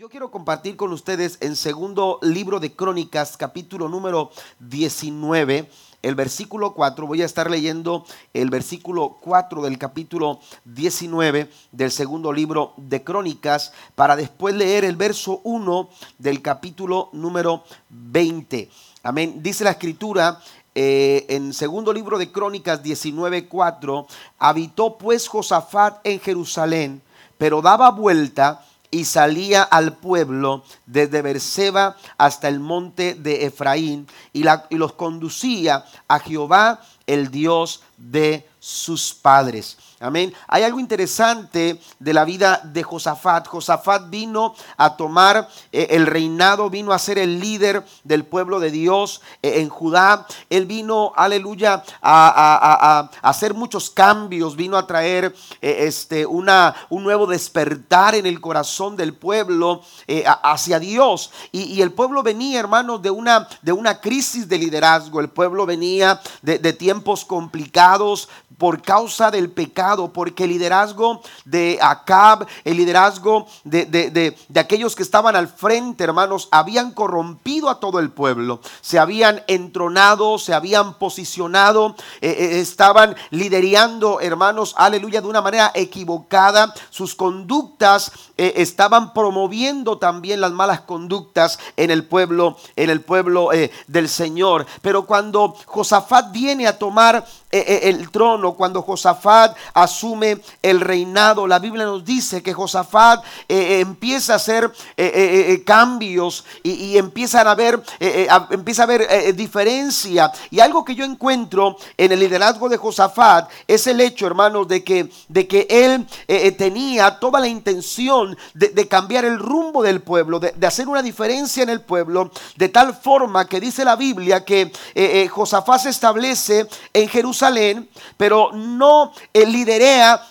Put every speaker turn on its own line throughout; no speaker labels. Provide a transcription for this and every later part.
yo quiero compartir con ustedes en segundo libro de Crónicas, capítulo número 19, el versículo 4. Voy a estar leyendo el versículo 4 del capítulo 19 del segundo libro de Crónicas para después leer el verso 1 del capítulo número 20. Amén. Dice la escritura eh, en segundo libro de Crónicas 19:4, habitó pues Josafat en Jerusalén, pero daba vuelta y salía al pueblo desde Berseba hasta el monte de Efraín y, y los conducía a Jehová, el Dios de sus padres. Amén. Hay algo interesante de la vida de Josafat. Josafat vino a tomar eh, el reinado, vino a ser el líder del pueblo de Dios eh, en Judá. Él vino, aleluya, a, hacer muchos cambios, vino a traer eh, este, una, un nuevo despertar en el corazón del pueblo hacia Dios. Y, el pueblo venía, hermanos, de una, de una crisis de liderazgo. El pueblo venía de, de tiempos complicados por causa del pecado, porque el liderazgo de Acab, el liderazgo de, aquellos que estaban al frente, hermanos, habían corrompido a todo el pueblo, se habían entronado, se habían posicionado, eh, eh, estaban liderando, hermanos, aleluya, de una manera equivocada, sus conductas eh, estaban promoviendo también las malas conductas en el pueblo, en el pueblo del Señor. Pero cuando Josafat viene a tomar el trono, cuando Josafat asume el reinado, la Biblia nos dice que Josafat eh, eh, empieza a hacer eh, cambios y, empiezan a ver, empieza a haber diferencia. Y algo que yo encuentro en el liderazgo de Josafat es el hecho, hermanos, de que, de que él tenía toda la intención de, cambiar el rumbo del pueblo, de, de, hacer una diferencia en el pueblo, de tal forma que dice la Biblia que Josafat se establece en Jerusalén, pero no eh,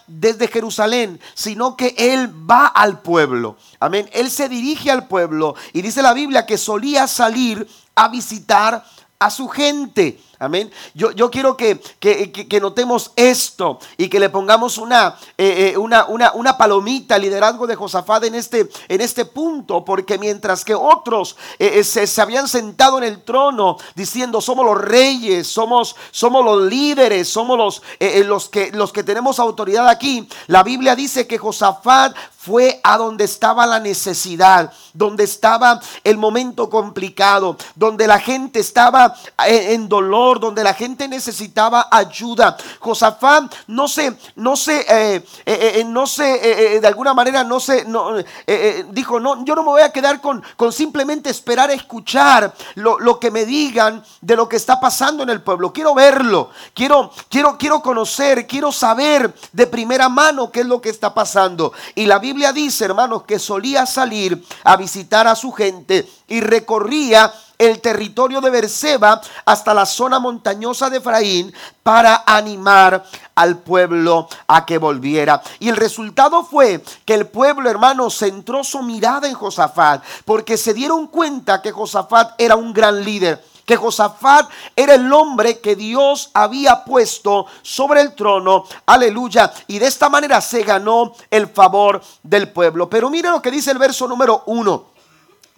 desde Jerusalén, sino que él va al pueblo. Amén. Él se dirige al pueblo y dice la Biblia que solía salir a visitar a su gente. Amén. Yo, yo quiero que, que, notemos esto y que le pongamos una, eh, eh, una, una, una, palomita liderazgo de Josafat en este, en este punto, porque mientras que otros eh, se, se, habían sentado en el trono diciendo somos los reyes, somos, somos los líderes, somos los, los, que, los que tenemos autoridad aquí, la Biblia dice que Josafat fue a donde estaba la necesidad, donde estaba el momento complicado, donde la gente estaba en dolor donde la gente necesitaba ayuda. Josafat no se, no se, eh, eh, eh, no se, de alguna manera no se, no, dijo, no, yo no me voy a quedar con, con simplemente esperar a escuchar lo, lo, que me digan de lo que está pasando en el pueblo. Quiero verlo, quiero, quiero, quiero conocer, quiero saber de primera mano qué es lo que está pasando. Y la Biblia dice, hermanos, que solía salir a visitar a su gente y recorría el territorio de Berseba hasta la zona montañosa de Efraín para animar al pueblo a que volviera. Y el resultado fue que el pueblo, hermano, centró su mirada en Josafat porque se dieron cuenta que Josafat era un gran líder que Josafat era el hombre que Dios había puesto sobre el trono, aleluya, y de esta manera se ganó el favor del pueblo. Pero mire lo que dice el verso número uno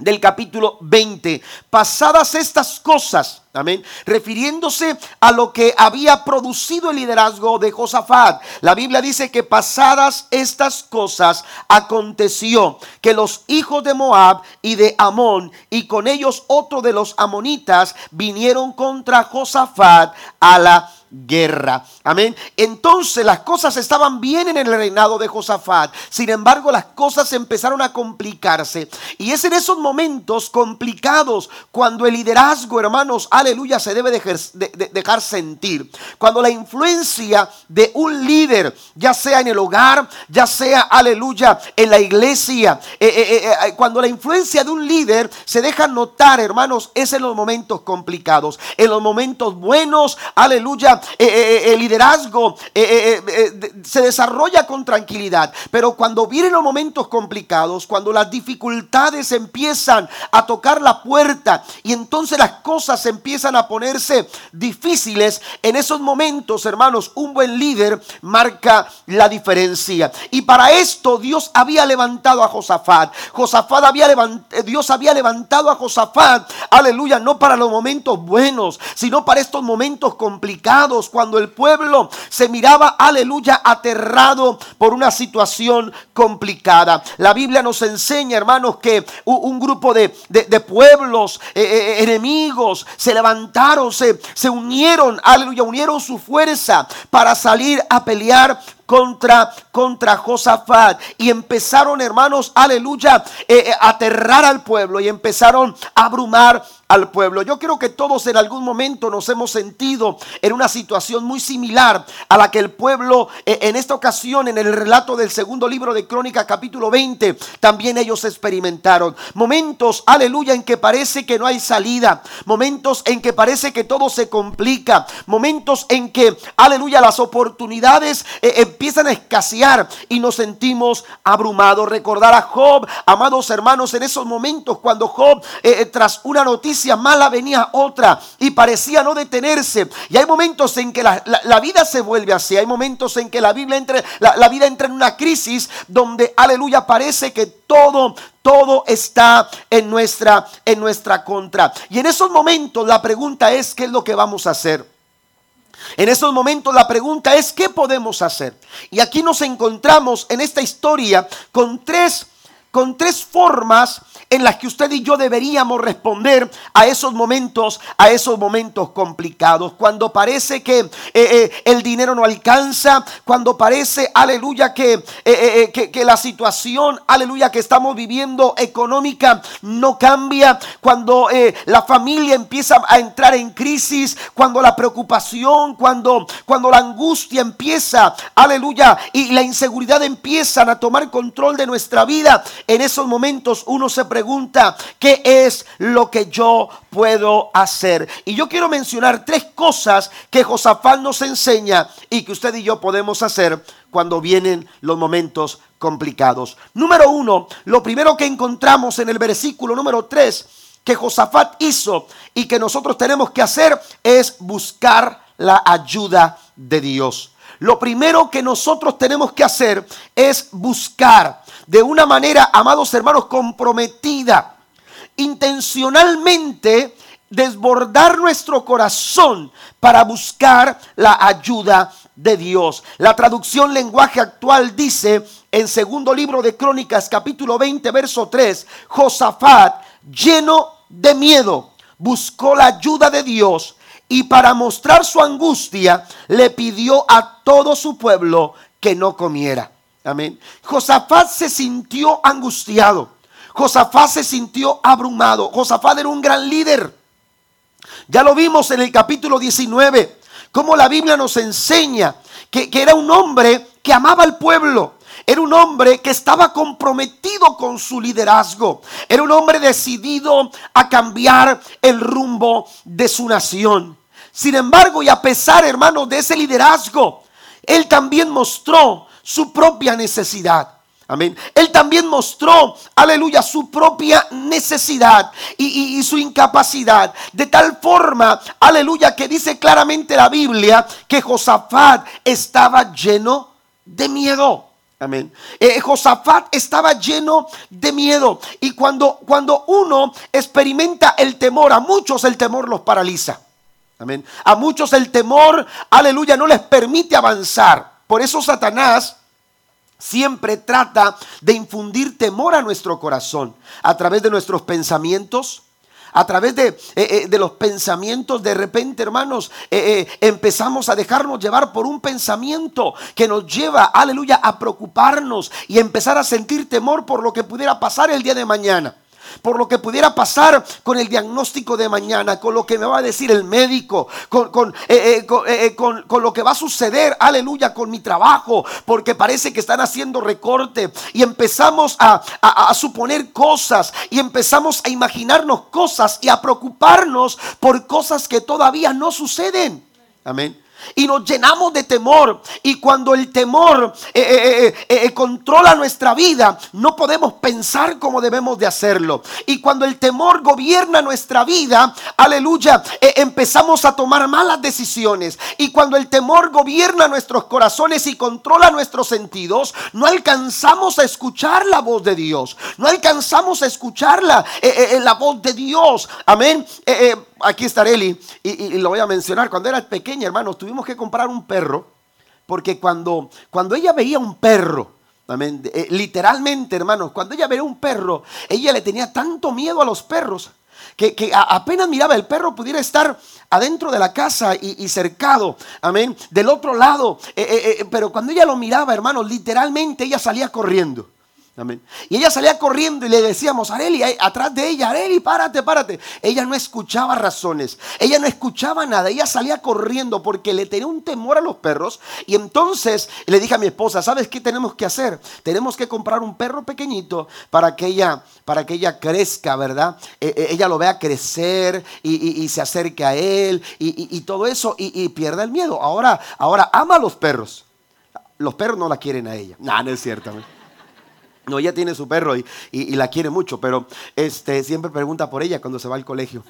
del capítulo 20. Pasadas estas cosas, amén, refiriéndose a lo que había producido el liderazgo de Josafat. La Biblia dice que pasadas estas cosas aconteció que los hijos de Moab y de Amón y con ellos otro de los amonitas vinieron contra Josafat a la guerra. Amén. Entonces las cosas estaban bien en el reinado de Josafat. Sin embargo, las cosas empezaron a complicarse. Y es en esos momentos complicados cuando el liderazgo, hermanos, aleluya, se debe dejar, sentir. Cuando la influencia de un líder, ya sea en el hogar, ya sea, aleluya, en la iglesia, eh, eh, eh, cuando la influencia de un líder se deja notar, hermanos, es en los momentos complicados. En los momentos buenos, aleluya, el liderazgo se desarrolla con tranquilidad. Pero cuando vienen los momentos complicados, cuando las dificultades empiezan a tocar la puerta y entonces las cosas empiezan a ponerse difíciles, en esos momentos, hermanos, un buen líder marca la diferencia. Y para esto Dios había levantado a Josafat. Josafat había Dios había levantado a Josafat, aleluya, no para los momentos buenos, sino para estos momentos complicados, cuando el pueblo se miraba, aleluya, aterrado por una situación complicada. La Biblia nos enseña, hermanos, que un grupo de, pueblos eh, eh, eh, enemigos se levantaron, se, se unieron, aleluya, unieron su fuerza para salir a pelear contra, contra Josafat. Y empezaron, hermanos, aleluya, eh, a aterrar al pueblo y empezaron a abrumar al pueblo. Yo creo que todos en algún momento nos hemos sentido en una situación muy similar a la que el pueblo eh, en esta ocasión en el relato del segundo libro de Crónica capítulo 20 también ellos experimentaron. Momentos, aleluya, en que parece que no hay salida. Momentos en que parece que todo se complica. Momentos en que, aleluya, las oportunidades eh, empiezan a escasear y nos sentimos abrumados. Recordar a Job, amados hermanos, en esos momentos cuando Job eh, tras una noticia mala venía otra y parecía no detenerse. Y hay momentos en que la, vida se vuelve así. Hay momentos en que la, Biblia entre, la, vida entra en una crisis donde, aleluya, parece que todo, todo está en nuestra, en nuestra contra. Y en esos momentos la pregunta es, ¿qué es lo que vamos a hacer? En esos momentos la pregunta es, ¿qué podemos hacer? Y aquí nos encontramos en esta historia con tres, con tres formas en las que usted y yo deberíamos responder a esos momentos, a esos momentos complicados. Cuando parece que eh, eh, el dinero no alcanza, cuando parece, aleluya, que, eh, que, que, la situación, aleluya, que estamos viviendo económica no cambia, cuando la familia empieza a entrar en crisis, cuando la preocupación, cuando, cuando la angustia empieza, aleluya, y la inseguridad empiezan a tomar control de nuestra vida, en esos momentos uno se pregunta, pregunta, ¿qué es lo que yo puedo hacer? Y yo quiero mencionar tres cosas que Josafat nos enseña y que usted y yo podemos hacer cuando vienen los momentos complicados. Número uno, lo primero que encontramos en el versículo número tres que Josafat hizo y que nosotros tenemos que hacer es buscar la ayuda de Dios. Lo primero que nosotros tenemos que hacer es buscar de una manera, amados hermanos, comprometida, intencionalmente desbordar nuestro corazón para buscar la ayuda de Dios. La traducción lenguaje actual dice en segundo libro de Crónicas capítulo 20 verso 3, Josafat lleno de miedo buscó la ayuda de Dios y para mostrar su angustia le pidió a todo su pueblo que no comiera. Amén. Josafat se sintió angustiado. Josafat se sintió abrumado. Josafat era un gran líder. Ya lo vimos en el capítulo 19, cómo la Biblia nos enseña que, que era un hombre que amaba al pueblo. Era un hombre que estaba comprometido con su liderazgo. Era un hombre decidido a cambiar el rumbo de su nación. Sin embargo, y a pesar, hermanos, de ese liderazgo, él también mostró su propia necesidad. Amén. Él también mostró, aleluya, su propia necesidad y, su incapacidad. De tal forma, aleluya, que dice claramente la Biblia que Josafat estaba lleno de miedo. Amén. Eh, Josafat estaba lleno de miedo. Y cuando, cuando uno experimenta el temor, a muchos el temor los paraliza. Amén. A muchos el temor, aleluya, no les permite avanzar. Por eso Satanás siempre trata de infundir temor a nuestro corazón a través de nuestros pensamientos. A través de, eh, eh, los pensamientos, de repente, hermanos, eh, empezamos a dejarnos llevar por un pensamiento que nos lleva, aleluya, a preocuparnos y empezar a sentir temor por lo que pudiera pasar el día de mañana por lo que pudiera pasar con el diagnóstico de mañana, con lo que me va a decir el médico, con, eh, eh, eh, lo que va a suceder, aleluya, con mi trabajo, porque parece que están haciendo recorte y empezamos a, a suponer cosas y empezamos a imaginarnos cosas y a preocuparnos por cosas que todavía no suceden. Amén. Y nos llenamos de temor. Y cuando el temor eh, eh, eh, controla nuestra vida, no podemos pensar como debemos de hacerlo. Y cuando el temor gobierna nuestra vida, aleluya, empezamos a tomar malas decisiones. Y cuando el temor gobierna nuestros corazones y controla nuestros sentidos, no alcanzamos a escuchar la voz de Dios. No alcanzamos a escuchar la, la voz de Dios. Amén aquí está Eli, y, lo voy a mencionar. Cuando era pequeña, hermanos, tuvimos que comprar un perro, porque cuando, cuando ella veía un perro, eh, literalmente, hermanos, cuando ella veía un perro, ella le tenía tanto miedo a los perros. Que, apenas miraba el perro pudiera estar adentro de la casa y, cercado, amén, del otro lado. Eh, eh, pero cuando ella lo miraba, hermanos, literalmente ella salía corriendo. Y ella salía corriendo y le decíamos, Areli, atrás de ella, Areli, párate, párate. Ella no escuchaba razones, ella no escuchaba nada, ella salía corriendo porque le tenía un temor a los perros. Y entonces le dije a mi esposa, ¿sabes qué tenemos que hacer? Tenemos que comprar un perro pequeñito para que ella, para que ella crezca, ¿verdad? E, e, ella lo vea crecer y, se acerque a él y, todo eso y, pierda el miedo. Ahora, ahora ama a los perros. Los perros no la quieren a ella. No, no es cierto. No, ella tiene su perro y, la quiere mucho, pero este, siempre pregunta por ella cuando se va al colegio.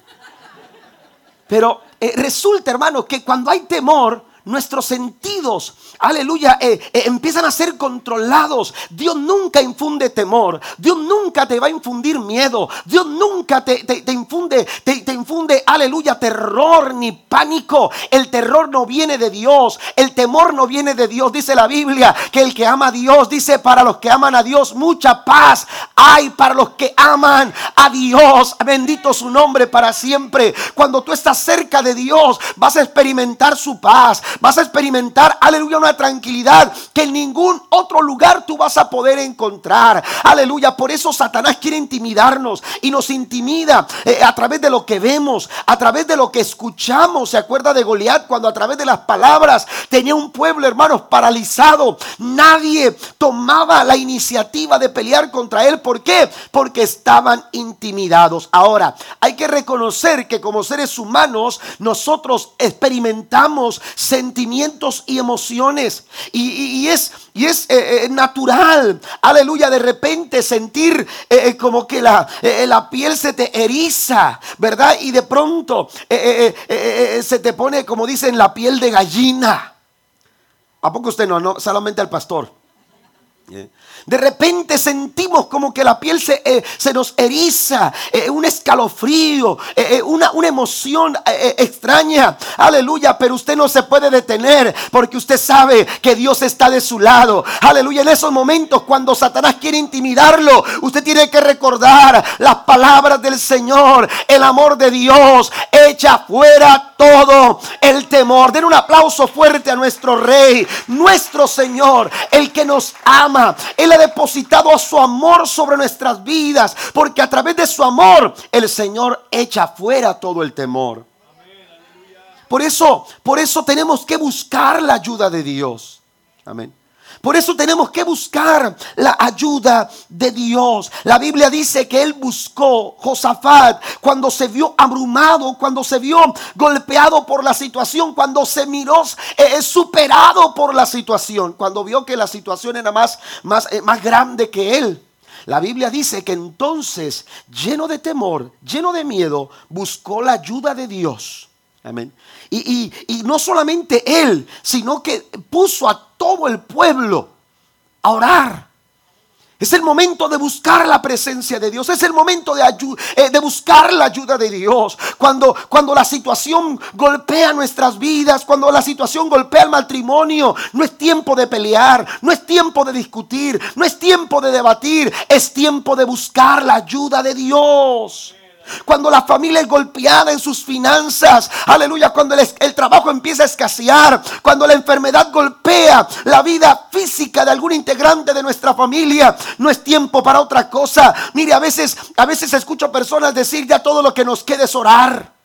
Pero eh, resulta, hermano, que cuando hay temor, nuestros sentidos, aleluya, eh, eh, empiezan a ser controlados. Dios nunca infunde temor. Dios nunca te va a infundir miedo. Dios nunca te, infunde, te, infunde, aleluya, terror ni pánico. El terror no viene de Dios. El temor no viene de Dios. Dice la Biblia que el que ama a Dios, dice para los que aman a Dios, mucha paz hay para los que aman a Dios. Bendito su nombre para siempre. Cuando tú estás cerca de Dios, vas a experimentar su paz Vas a experimentar, aleluya, una tranquilidad que en ningún otro lugar tú vas a poder encontrar. Aleluya, por eso Satanás quiere intimidarnos y nos intimida eh, a través de lo que vemos, a través de lo que escuchamos. ¿Se acuerda de Goliat cuando a través de las palabras tenía un pueblo, hermanos, paralizado? Nadie tomaba la iniciativa de pelear contra él. ¿Por qué? Porque estaban intimidados. Ahora, hay que reconocer que como seres humanos nosotros experimentamos sentimientos y emociones. Y, es, y es eh, eh, natural, aleluya, de repente sentir eh, como que la, la, piel se te eriza, ¿verdad? Y de pronto se te pone, como dicen, la piel de gallina. ¿A poco usted no? no solamente al pastor. De repente sentimos como que la piel se, eh, se nos eriza, eh, un escalofrío, eh, una, una, emoción extraña. Aleluya, pero usted no se puede detener porque usted sabe que Dios está de su lado. Aleluya, en esos momentos cuando Satanás quiere intimidarlo, usted tiene que recordar las palabras del Señor, el amor de Dios, echa fuera todo el temor. Den un aplauso fuerte a nuestro Rey, nuestro Señor, el que nos ama. El ha depositado su amor sobre nuestras vidas, porque a través de su amor el Señor echa fuera todo el temor. Por eso, por eso tenemos que buscar la ayuda de Dios. Amén. Por eso tenemos que buscar la ayuda de Dios. La Biblia dice que él buscó Josafat cuando se vio abrumado, cuando se vio golpeado por la situación, cuando se miró eh, superado por la situación, cuando vio que la situación era más, más, eh, más grande que él. La Biblia dice que entonces, lleno de temor, lleno de miedo, buscó la ayuda de Dios. Amén. Y, no solamente él, sino que puso a todo el pueblo a orar. Es el momento de buscar la presencia de Dios. Es el momento de, eh, de buscar la ayuda de Dios. Cuando, cuando la situación golpea nuestras vidas, cuando la situación golpea el matrimonio, no es tiempo de pelear, no es tiempo de discutir, no es tiempo de debatir, es tiempo de buscar la ayuda de Dios. Cuando la familia es golpeada en sus finanzas, aleluya, cuando el, trabajo empieza a escasear, cuando la enfermedad golpea la vida física de algún integrante de nuestra familia, no es tiempo para otra cosa. Mire, a veces, a veces escucho personas decir ya todo lo que nos quede es orar.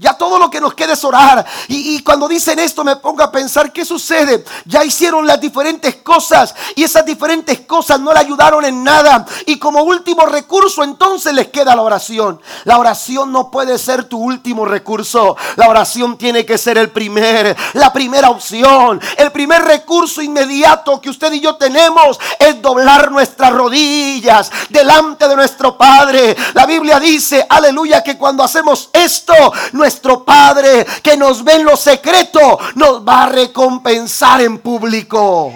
Ya todo lo que nos queda es orar. Y, cuando dicen esto me pongo a pensar, ¿qué sucede? Ya hicieron las diferentes cosas y esas diferentes cosas no le ayudaron en nada. Y como último recurso entonces les queda la oración. La oración no puede ser tu último recurso. La oración tiene que ser el primer, la primera opción. El primer recurso inmediato que usted y yo tenemos es doblar nuestras rodillas delante de nuestro Padre. La Biblia dice, aleluya, que cuando hacemos esto, nuestro Padre que nos ve en lo secreto nos va a recompensar en público.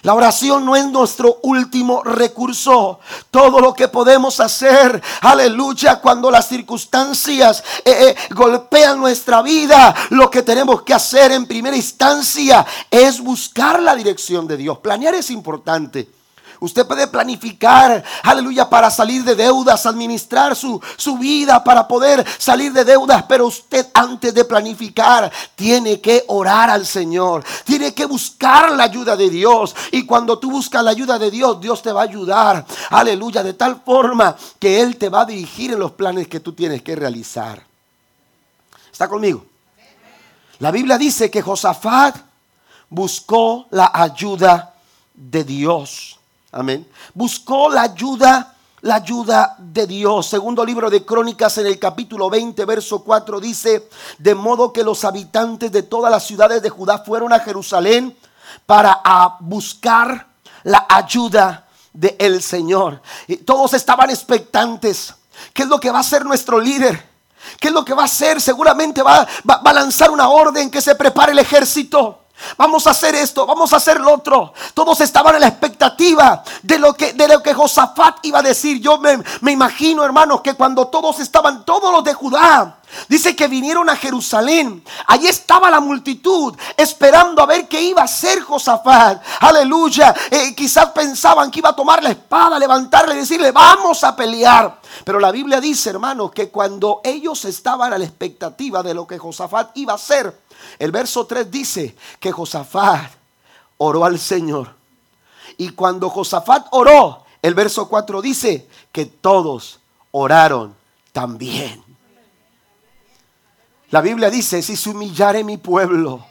La oración no es nuestro último recurso. Todo lo que podemos hacer, aleluya, cuando las circunstancias eh, eh, golpean nuestra vida, lo que tenemos que hacer en primera instancia es buscar la dirección de Dios. Planear es importante. Usted puede planificar, aleluya, para salir de deudas, administrar su, su vida para poder salir de deudas. Pero usted antes de planificar tiene que orar al Señor. Tiene que buscar la ayuda de Dios. Y cuando tú buscas la ayuda de Dios, Dios te va a ayudar. Aleluya, de tal forma que Él te va a dirigir en los planes que tú tienes que realizar. ¿Está conmigo? La Biblia dice que Josafat buscó la ayuda de Dios. Amén. Buscó la ayuda, la ayuda de Dios. Segundo libro de Crónicas en el capítulo 20, verso 4 dice, de modo que los habitantes de todas las ciudades de Judá fueron a Jerusalén para buscar la ayuda del el Señor. Y todos estaban expectantes. ¿Qué es lo que va a hacer nuestro líder? ¿Qué es lo que va a hacer? Seguramente va, va a lanzar una orden que se prepare el ejército. Vamos a hacer esto, vamos a hacer lo otro. Todos estaban en la expectativa de lo que, de lo que Josafat iba a decir. Yo me, me imagino, hermanos, que cuando todos estaban, todos los de Judá, Dice que vinieron a Jerusalén. Allí estaba la multitud esperando a ver qué iba a hacer Josafat. Aleluya. Eh, quizás pensaban que iba a tomar la espada, levantarle y decirle, vamos a pelear. Pero la Biblia dice, hermanos, que cuando ellos estaban a la expectativa de lo que Josafat iba a hacer, el verso 3 dice que Josafat oró al Señor. Y cuando Josafat oró, el verso 4 dice que todos oraron también. La Biblia dice, si se humillare mi pueblo,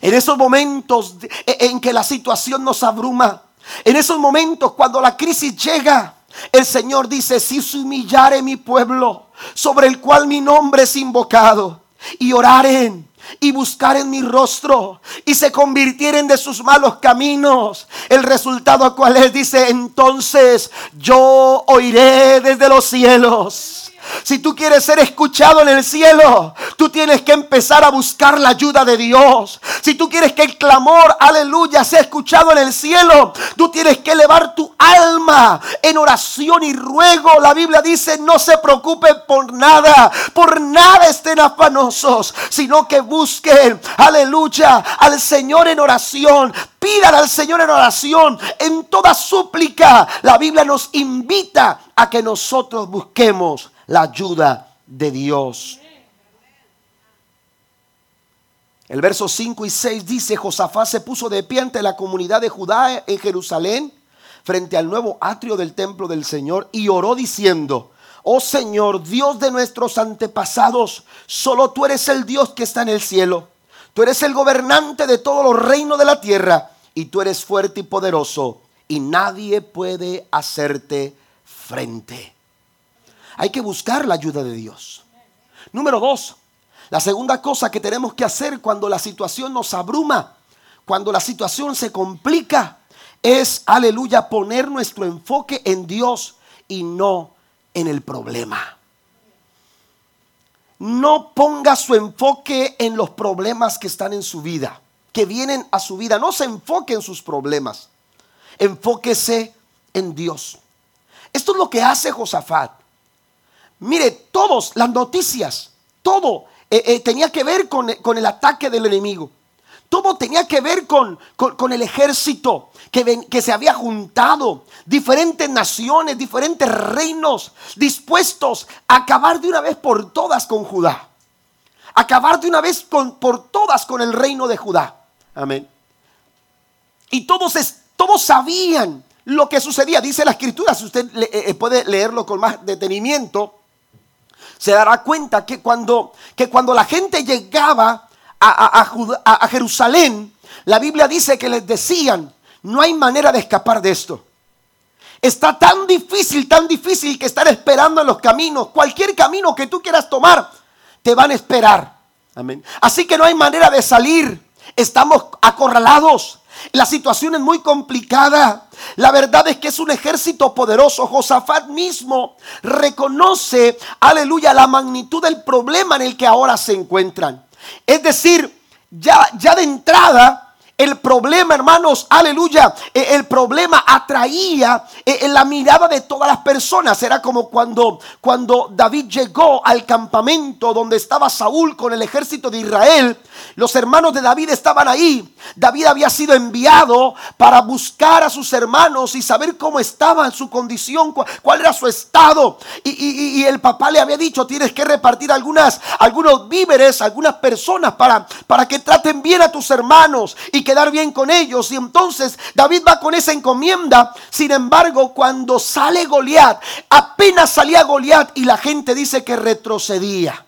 en esos momentos en que la situación nos abruma, en esos momentos cuando la crisis llega, el Señor dice, si se humillare mi pueblo, sobre el cual mi nombre es invocado, y oraren y buscaren mi rostro y se convirtieren de sus malos caminos. El resultado cual es, dice, entonces yo oiré desde los cielos si tú quieres ser escuchado en el cielo, tú tienes que empezar a buscar la ayuda de Dios. Si tú quieres que el clamor, aleluya, sea escuchado en el cielo, tú tienes que elevar tu alma en oración y ruego. La Biblia dice, no se preocupen por nada, por nada estén afanosos, sino que busquen, aleluya, al Señor en oración. Pidan al Señor en oración, en toda súplica. La Biblia nos invita a que nosotros busquemos la ayuda de Dios. El verso 5 y 6 dice, Josafat se puso de pie ante la comunidad de Judá en Jerusalén, frente al nuevo atrio del templo del Señor, y oró diciendo, oh Señor, Dios de nuestros antepasados, solo tú eres el Dios que está en el cielo. Tú eres el gobernante de todos los reinos de la tierra, y tú eres fuerte y poderoso, y nadie puede hacerte frente. Hay que buscar la ayuda de Dios. Número dos, la segunda cosa que tenemos que hacer cuando la situación nos abruma, cuando la situación se complica, es, aleluya, poner nuestro enfoque en Dios y no en el problema. No ponga su enfoque en los problemas que están en su vida, que vienen a su vida. No se enfoque en sus problemas. Enfóquese en Dios. Esto es lo que hace Josafat. Mire, todos, las noticias, todo eh, eh, tenía que ver con, el ataque del enemigo. Todo tenía que ver con, con, el ejército que, que, se había juntado, diferentes naciones, diferentes reinos, dispuestos a acabar de una vez por todas con Judá. Acabar de una vez con, por todas con el reino de Judá. Amén. Y todos, todos sabían lo que sucedía. Dice la escritura, si usted eh, puede leerlo con más detenimiento, se dará cuenta que cuando, que cuando la gente llegaba a, a Jerusalén, la Biblia dice que les decían, no hay manera de escapar de esto. Está tan difícil, tan difícil que estar esperando en los caminos. Cualquier camino que tú quieras tomar, te van a esperar. Amén. Así que no hay manera de salir. Estamos acorralados. La situación es muy complicada. La verdad es que es un ejército poderoso. Josafat mismo reconoce, aleluya, la magnitud del problema en el que ahora se encuentran. Es decir, ya, ya de entrada, el problema, hermanos, aleluya, eh, el problema atraía eh, en la mirada de todas las personas. Era como cuando, cuando David llegó al campamento donde estaba Saúl con el ejército de Israel. Los hermanos de David estaban ahí. David había sido enviado para buscar a sus hermanos y saber cómo estaba su condición, cuál, era su estado. Y, el papá le había dicho, tienes que repartir algunas, algunos víveres, algunas personas para, para que traten bien a tus hermanos y quedar bien con ellos. Y entonces David va con esa encomienda. Sin embargo, cuando sale Goliat, apenas salía Goliat y la gente dice que retrocedía.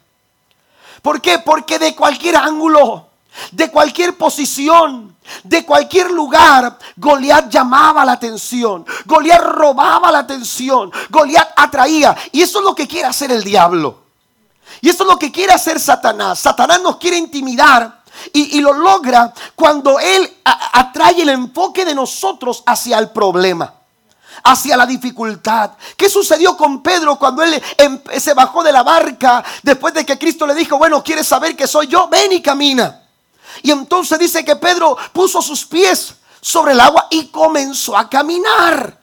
¿Por qué? Porque de cualquier ángulo, de cualquier posición, de cualquier lugar, Goliat llamaba la atención. Goliat robaba la atención. Goliat atraía. Y eso es lo que quiere hacer el diablo. Y eso es lo que quiere hacer Satanás. Satanás nos quiere intimidar y, lo logra cuando Él atrae el enfoque de nosotros hacia el problema hacia la dificultad. ¿Qué sucedió con Pedro cuando él em, se bajó de la barca después de que Cristo le dijo, bueno, ¿quieres saber que soy yo? Ven y camina. Y entonces dice que Pedro puso sus pies sobre el agua y comenzó a caminar.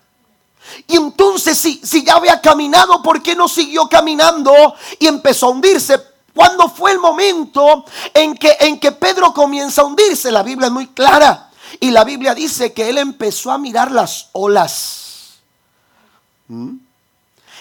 Y entonces si, si ya había caminado, ¿por qué no siguió caminando y empezó a hundirse? ¿Cuándo fue el momento en que, en que Pedro comienza a hundirse? La Biblia es muy clara. Y la Biblia dice que él empezó a mirar las olas. ¿Mm?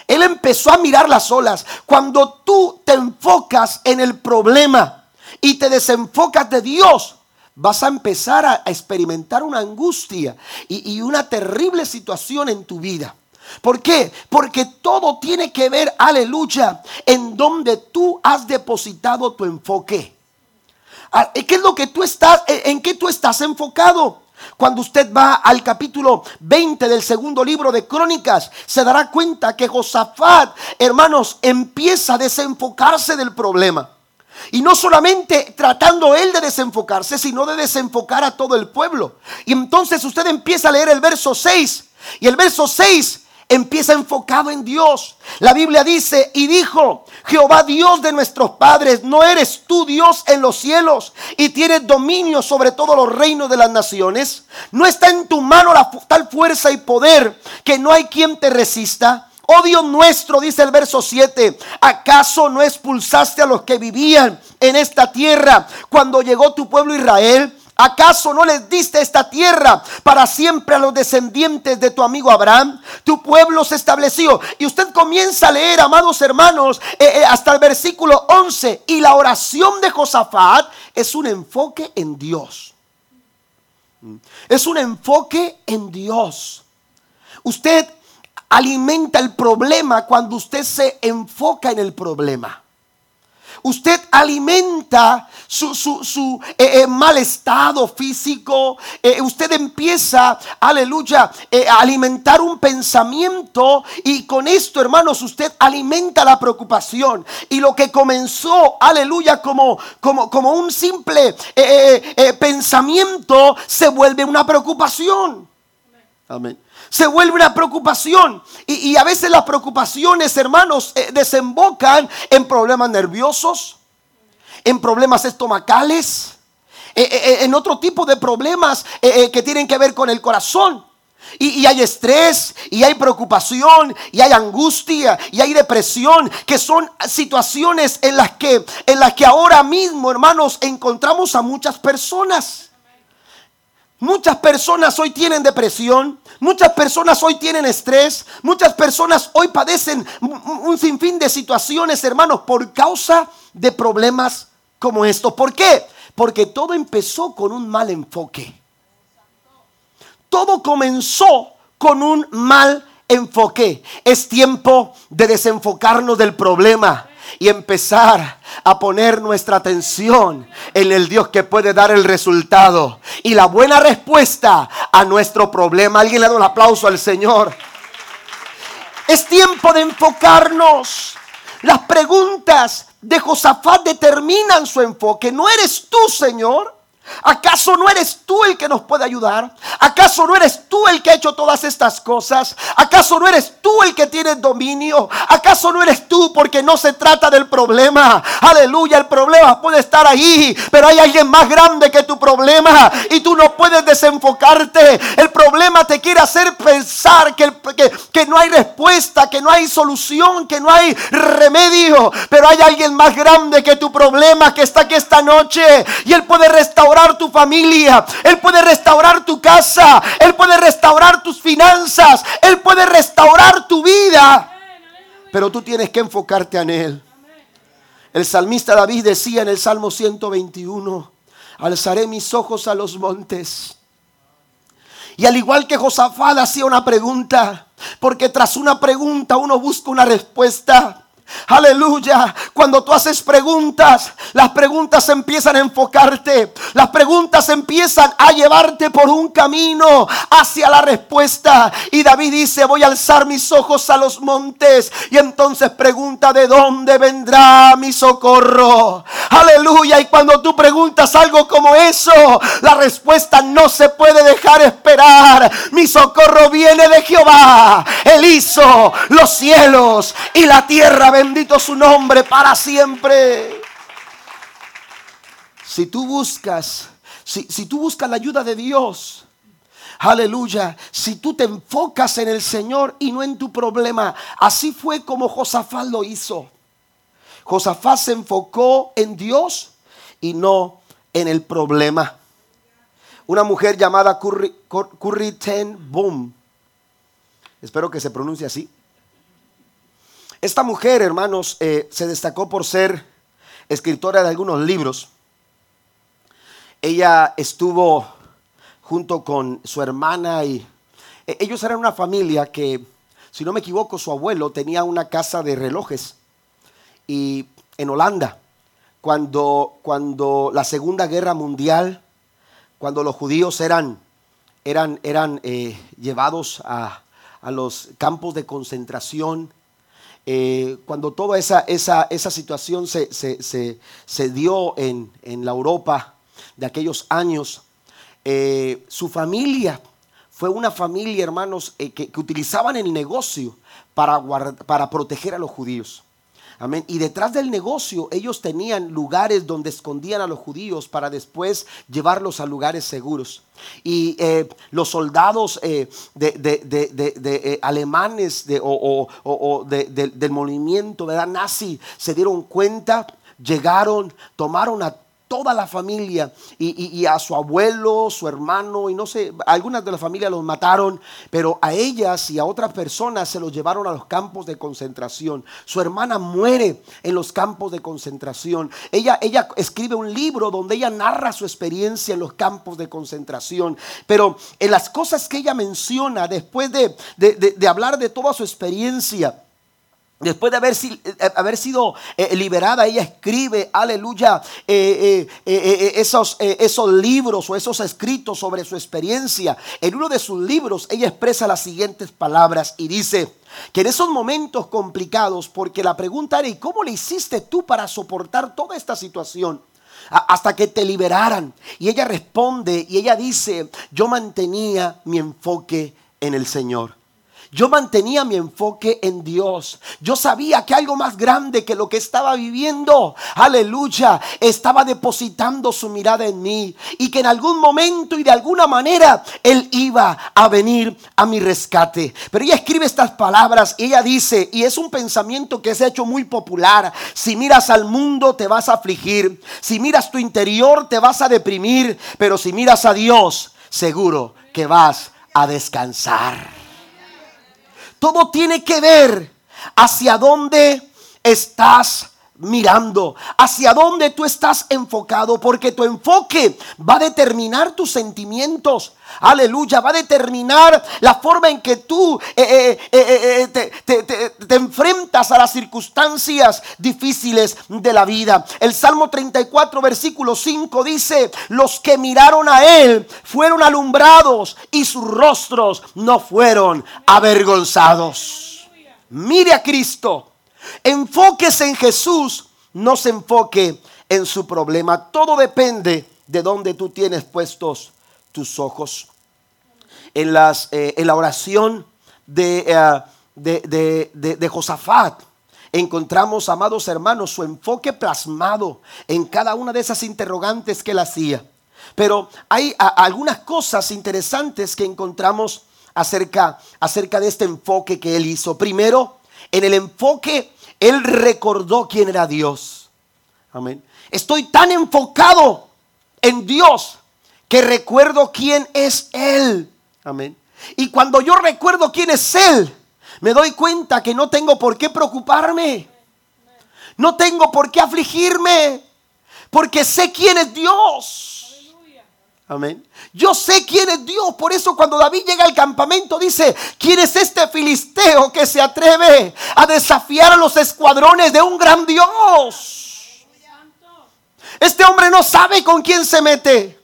Él empezó a mirar las olas. Cuando tú te enfocas en el problema y te desenfocas de Dios, vas a empezar a experimentar una angustia y, y una terrible situación en tu vida. ¿Por qué? Porque todo tiene que ver, aleluya, en donde tú has depositado tu enfoque. Ah, ¿Qué es lo que tú estás, en qué tú estás enfocado? Cuando usted va al capítulo 20 del segundo libro de Crónicas, se dará cuenta que Josafat, hermanos, empieza a desenfocarse del problema. Y no solamente tratando él de desenfocarse, sino de desenfocar a todo el pueblo. Y entonces usted empieza a leer el verso 6. Y el verso 6 Empieza enfocado en Dios. La Biblia dice, y dijo, Jehová Dios de nuestros padres, ¿no eres tú Dios en los cielos y tienes dominio sobre todos los reinos de las naciones? ¿No está en tu mano la tal fuerza y poder que no hay quien te resista? Oh Dios nuestro, dice el verso 7, ¿acaso no expulsaste a los que vivían en esta tierra cuando llegó tu pueblo Israel? ¿Acaso no les diste esta tierra para siempre a los descendientes de tu amigo Abraham? Tu pueblo se estableció. Y usted comienza a leer, amados hermanos, eh, eh, hasta el versículo 11. Y la oración de Josafat es un enfoque en Dios. Es un enfoque en Dios. Usted alimenta el problema cuando usted se enfoca en el problema. Usted alimenta su, su, eh, eh, mal estado físico. Eh, usted empieza, aleluya, a alimentar un pensamiento. Y con esto, hermanos, usted alimenta la preocupación. Y lo que comenzó, aleluya, como, como, como un simple pensamiento, se vuelve una preocupación. Amén se vuelve una preocupación. Y, a veces las preocupaciones, hermanos, eh, desembocan en problemas nerviosos, en problemas estomacales, eh, eh, en otro tipo de problemas que tienen que ver con el corazón. Y, y, hay estrés, y hay preocupación, y hay angustia, y hay depresión, que son situaciones en las que, en las que ahora mismo, hermanos, encontramos a muchas personas. Muchas personas hoy tienen depresión, muchas personas hoy tienen estrés, muchas personas hoy padecen un sinfín de situaciones, hermanos, por causa de problemas como estos. ¿Por qué? Porque todo empezó con un mal enfoque. Todo comenzó con un mal enfoque. Es tiempo de desenfocarnos del problema y empezar a poner nuestra atención en el Dios que puede dar el resultado y la buena respuesta a nuestro problema. Alguien le da un aplauso al Señor. Es tiempo de enfocarnos. Las preguntas de Josafat determinan su enfoque. No eres tú, Señor. ¿Acaso no eres tú el que nos puede ayudar? ¿Acaso no eres tú el que ha hecho todas estas cosas? ¿Acaso no eres tú el que tiene dominio? ¿Acaso no eres tú porque no se trata del problema? Aleluya, el problema puede estar ahí, pero hay alguien más grande que tu problema y tú no puedes desenfocarte. El problema te quiere hacer pensar que, que, que no hay respuesta, que no hay solución, que no hay remedio, pero hay alguien más grande que tu problema que está aquí esta noche y él puede restaurar tu familia, Él puede restaurar tu casa, Él puede restaurar tus finanzas, Él puede restaurar tu vida. Pero tú tienes que enfocarte en Él. El salmista David decía en el Salmo 121, alzaré mis ojos a los montes. Y al igual que Josafat hacía una pregunta, porque tras una pregunta uno busca una respuesta. Aleluya. Cuando tú haces preguntas, las preguntas empiezan a enfocarte. Las preguntas empiezan a llevarte por un camino hacia la respuesta. Y David dice, voy a alzar mis ojos a los montes. Y entonces pregunta, ¿de dónde vendrá mi socorro? Aleluya. Y cuando tú preguntas algo como eso, la respuesta no se puede dejar esperar. Mi socorro viene de Jehová. Él hizo los cielos y la tierra bendito su nombre para siempre. Si tú buscas, si, si tú buscas la ayuda de Dios, Aleluya. Si tú te enfocas en el Señor y no en tu problema. Así fue como Josafat lo hizo. Josafat se enfocó en Dios y no en el problema. Una mujer llamada Curry, Ten Boom. Espero que se pronuncie así. Esta mujer, hermanos, eh, se destacó por ser escritora de algunos libros. Ella estuvo junto con su hermana y e, ellos eran una familia que, si no me equivoco, su abuelo tenía una casa de relojes y en Holanda, cuando, cuando la Segunda Guerra Mundial, cuando los judíos eran, eran, eran eh, llevados a, a los campos de concentración, eh, cuando toda esa, esa, esa situación se, se, dio en, en, la Europa de aquellos años, eh, su familia fue una familia, hermanos, eh, que, que, utilizaban el negocio para, para proteger a los judíos. Amén. Y detrás del negocio ellos tenían lugares donde escondían a los judíos para después llevarlos a lugares seguros. Y eh, los soldados de, alemanes o, del movimiento ¿verdad? nazi se dieron cuenta, llegaron, tomaron a toda la familia y, a su abuelo, su hermano y no sé, algunas de la familia los mataron, pero a ellas y a otras personas se los llevaron a los campos de concentración. Su hermana muere en los campos de concentración. Ella, ella escribe un libro donde ella narra su experiencia en los campos de concentración, pero en las cosas que ella menciona después de, de hablar de toda su experiencia, Después de haber, eh, haber sido eh, liberada, ella escribe, aleluya, eh, esos, esos libros o esos escritos sobre su experiencia. En uno de sus libros ella expresa las siguientes palabras y dice que en esos momentos complicados, porque la pregunta era, ¿y cómo le hiciste tú para soportar toda esta situación? hasta que te liberaran. Y ella responde y ella dice, yo mantenía mi enfoque en el Señor. Yo mantenía mi enfoque en Dios. Yo sabía que algo más grande que lo que estaba viviendo, aleluya, estaba depositando su mirada en mí y que en algún momento y de alguna manera Él iba a venir a mi rescate. Pero ella escribe estas palabras y ella dice, y es un pensamiento que se ha hecho muy popular, si miras al mundo te vas a afligir, si miras tu interior te vas a deprimir, pero si miras a Dios, seguro que vas a descansar. Todo tiene que ver hacia dónde estás mirando, hacia dónde tú estás enfocado, porque tu enfoque va a determinar tus sentimientos. Aleluya, va a determinar la forma en que tú eh, eh, eh, te, enfrentas a las circunstancias difíciles de la vida. El Salmo 34, versículo 5 dice, los que miraron a Él fueron alumbrados y sus rostros no fueron avergonzados. Mire a Cristo Enfóquese en Jesús, no se enfoque en su problema. Todo depende de dónde tú tienes puestos tus ojos. En, las, eh, en la oración eh, de, Josafat, encontramos, amados hermanos, su enfoque plasmado en cada una de esas interrogantes que él hacía. Pero hay algunas cosas interesantes que encontramos acerca, acerca de este enfoque que él hizo. Primero, en el enfoque él recordó quién era Dios. Amén. Estoy tan enfocado en Dios que recuerdo quién es Él. Amén. Y cuando yo recuerdo quién es Él, me doy cuenta que no tengo por qué preocuparme. No tengo por qué afligirme. Porque sé quién es Dios. Amén. Yo sé quién es Dios. Por eso cuando David llega al campamento dice, ¿quién es este filisteo que se atreve a desafiar a los escuadrones de un gran Dios? Este hombre no sabe con quién se mete.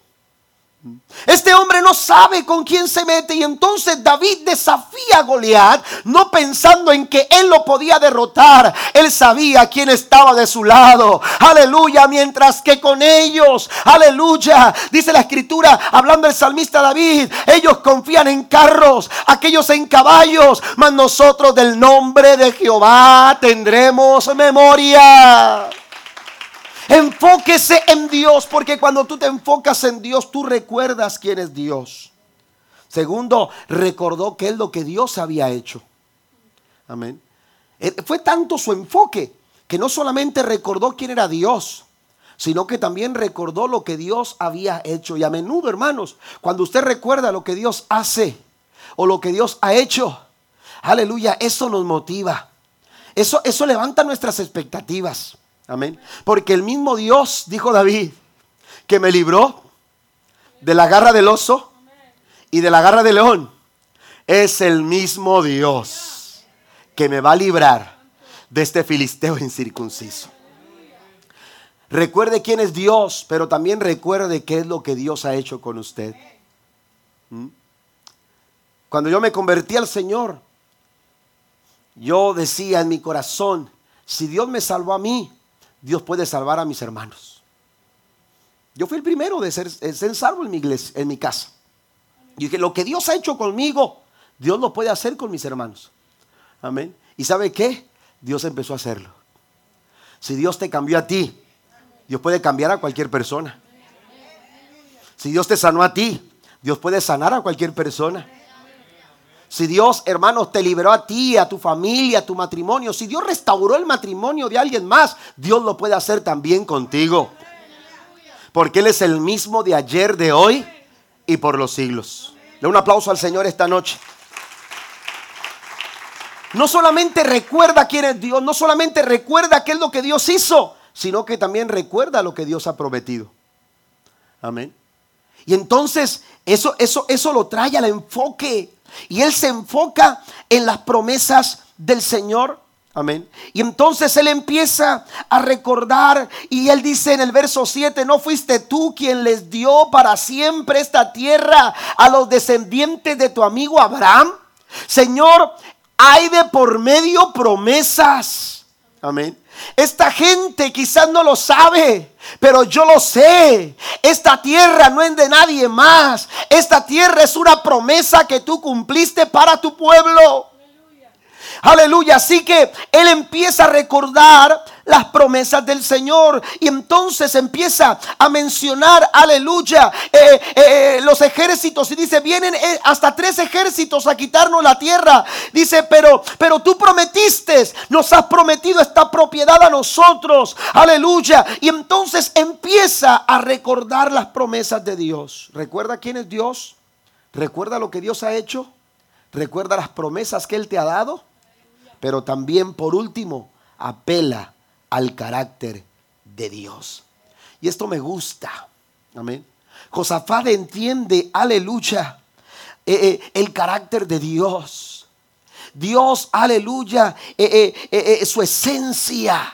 Este hombre no sabe con quién se mete y entonces David desafía a Goliat, no pensando en que él lo podía derrotar. Él sabía quién estaba de su lado. Aleluya, mientras que con ellos, aleluya, dice la escritura, hablando el salmista David, ellos confían en carros, aquellos en caballos, mas nosotros del nombre de Jehová tendremos memoria. Enfóquese en Dios, porque cuando tú te enfocas en Dios, tú recuerdas quién es Dios. Segundo, recordó que es lo que Dios había hecho. Amén. Eh, fue tanto su enfoque que no solamente recordó quién era Dios, sino que también recordó lo que Dios había hecho. Y a menudo, hermanos, cuando usted recuerda lo que Dios hace o lo que Dios ha hecho, aleluya, eso nos motiva. Eso, eso levanta nuestras expectativas. Amén. Porque el mismo Dios, dijo David, que me libró de la garra del oso y de la garra del león, es el mismo Dios que me va a librar de este filisteo incircunciso. Recuerde quién es Dios, pero también recuerde qué es lo que Dios ha hecho con usted. ¿Mm? Cuando yo me convertí al Señor, yo decía en mi corazón, si Dios me salvó a mí, Dios puede salvar a mis hermanos. Yo fui el primero de ser, ser salvo en mi iglesia, en mi casa. Y dije, lo que Dios ha hecho conmigo, Dios lo puede hacer con mis hermanos. Amén. ¿Y sabe qué? Dios empezó a hacerlo. Si Dios te cambió a ti, Dios puede cambiar a cualquier persona. Si Dios te sanó a ti, Dios puede sanar a cualquier persona. Si Dios, hermanos, te liberó a ti, a tu familia, a tu matrimonio, si Dios restauró el matrimonio de alguien más, Dios lo puede hacer también contigo. Porque Él es el mismo de ayer, de hoy y por los siglos. Le un aplauso al Señor esta noche. No solamente recuerda quién es Dios, no solamente recuerda qué es lo que Dios hizo, sino que también recuerda lo que Dios ha prometido. Amén. Y entonces eso, eso, eso lo trae al enfoque y él se enfoca en las promesas del Señor. Amén. Y entonces él empieza a recordar y él dice en el verso 7, ¿no fuiste tú quien les dio para siempre esta tierra a los descendientes de tu amigo Abraham? Señor, hay de por medio promesas. Amén. Esta gente quizás no lo sabe, pero yo lo sé. Esta tierra no es de nadie más. Esta tierra es una promesa que tú cumpliste para tu pueblo. Aleluya. Así que él empieza a recordar las promesas del Señor. Y entonces empieza a mencionar, aleluya, eh, eh, los ejércitos. Y dice, vienen eh, hasta tres ejércitos a quitarnos la tierra. Dice, pero, pero tú prometiste, nos has prometido esta propiedad a nosotros. Aleluya. Y entonces empieza a recordar las promesas de Dios. ¿Recuerda quién es Dios? ¿Recuerda lo que Dios ha hecho? ¿Recuerda las promesas que Él te ha dado? Pero también, por último, apela al carácter de Dios. Y esto me gusta. Amén. Josafat entiende, aleluya, eh, eh, el carácter de Dios. Dios, aleluya, eh, su esencia.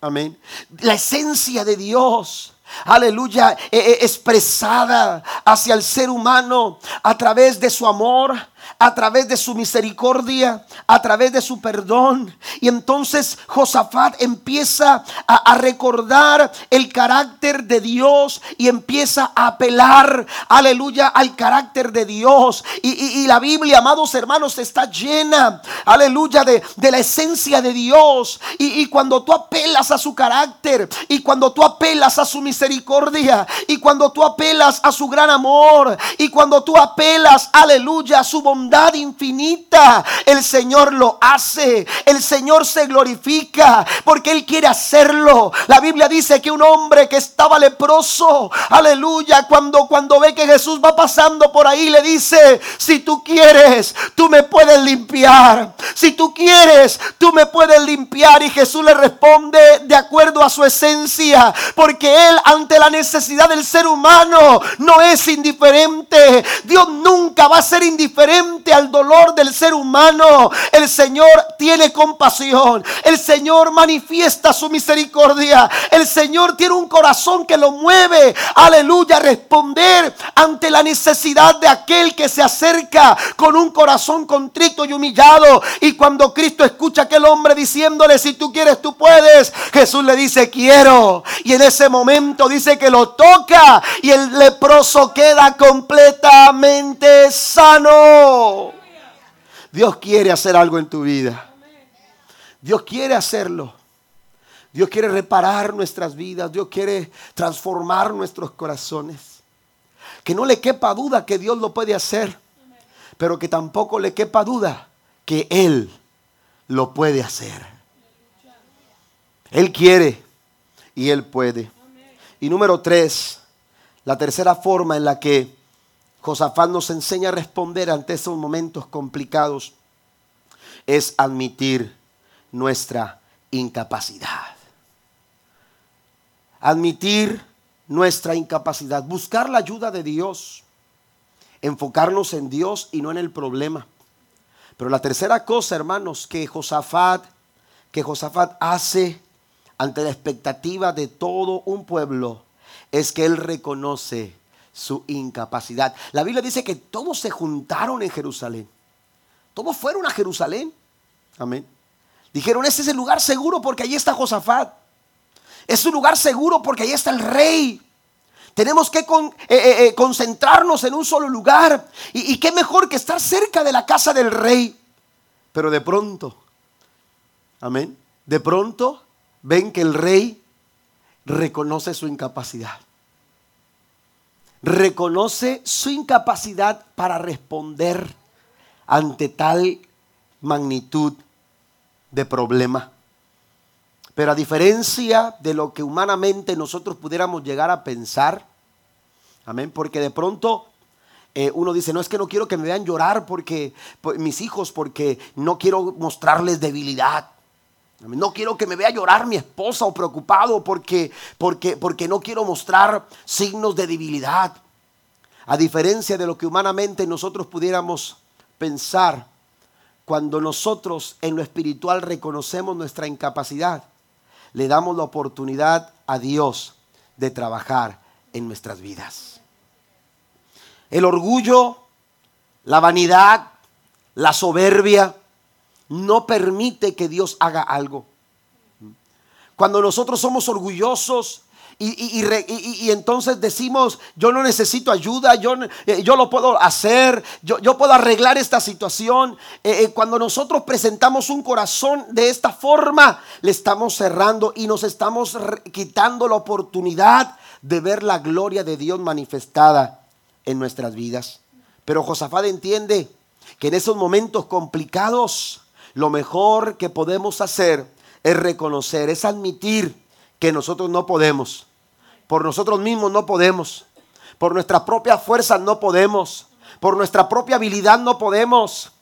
Amén. La esencia de Dios aleluya, expresada hacia el ser humano a través de su amor, a través de su misericordia, a través de su perdón. Y entonces Josafat empieza a, recordar el carácter de Dios y empieza a apelar, aleluya, al carácter de Dios. Y, la Biblia, amados hermanos, está llena, aleluya, de, la esencia de Dios. Y, y cuando tú apelas a su carácter, y cuando tú apelas a su misericordia, y cuando tú apelas a su gran amor, y cuando tú apelas, aleluya, a su bondad infinita. El Señor lo hace. El Señor se glorifica porque Él quiere hacerlo. La Biblia dice que un hombre que estaba leproso, aleluya, cuando, cuando ve que Jesús va pasando por ahí, le dice, si tú quieres, tú me puedes limpiar. Si tú quieres, tú me puedes limpiar. Y Jesús le responde de acuerdo a su esencia, porque Él ante la necesidad del ser humano no es indiferente. Dios nunca va a ser indiferente al dolor del ser humano, el Señor tiene compasión. El Señor manifiesta su misericordia. El Señor tiene un corazón que lo mueve, aleluya, a responder ante la necesidad de aquel que se acerca con un corazón contrito y humillado. Y cuando Cristo escucha a aquel hombre diciéndole, si tú quieres, tú puedes, Jesús le dice, quiero. Y en ese momento dice que lo toca y el leproso queda completamente sano. Dios quiere hacer algo en tu vida. Dios quiere hacerlo. Dios quiere reparar nuestras vidas. Dios quiere transformar nuestros corazones. Que no le quepa duda que Dios lo puede hacer. Pero que tampoco le quepa duda que Él lo puede hacer. Él quiere y Él puede. Y número tres, la tercera forma en la que Josafat nos enseña a responder ante esos momentos complicados es admitir nuestra incapacidad. Admitir nuestra incapacidad, buscar la ayuda de Dios, enfocarnos en Dios y no en el problema. Pero la tercera cosa, hermanos, que Josafat, que Josafat hace ante la expectativa de todo un pueblo, es que él reconoce su incapacidad. La Biblia dice que todos se juntaron en Jerusalén. Todos fueron a Jerusalén. Amén. Dijeron, ese es el lugar seguro porque ahí está Josafat. Es un lugar seguro porque ahí está el rey. Tenemos que eh, eh, eh, concentrarnos en un solo lugar. Y, y qué mejor que estar cerca de la casa del rey. Pero de pronto, amén, de pronto ven que el rey reconoce su incapacidad reconoce su incapacidad para responder ante tal magnitud de problema. Pero a diferencia de lo que humanamente nosotros pudiéramos llegar a pensar, amén, porque de pronto eh, uno dice, no es que no quiero que me vean llorar porque mis hijos, porque no quiero mostrarles debilidad. No quiero que me vea llorar mi esposa o preocupado porque, porque, porque no quiero mostrar signos de debilidad. A diferencia de lo que humanamente nosotros pudiéramos pensar, cuando nosotros en lo espiritual reconocemos nuestra incapacidad, le damos la oportunidad a Dios de trabajar en nuestras vidas. El orgullo, la vanidad, la soberbia, no permite que Dios haga algo. Cuando nosotros somos orgullosos y, entonces decimos, yo no necesito ayuda, yo, eh, yo lo puedo hacer, yo, yo, puedo arreglar esta situación. Eh, eh, cuando nosotros presentamos un corazón de esta forma, le estamos cerrando y nos estamos quitando la oportunidad de ver la gloria de Dios manifestada en nuestras vidas. Pero Josafat entiende que en esos momentos complicados, lo mejor que podemos hacer es reconocer, es admitir que nosotros no podemos. Por nosotros mismos no podemos. Por nuestras propias fuerzas no podemos. Por nuestra propia habilidad no podemos.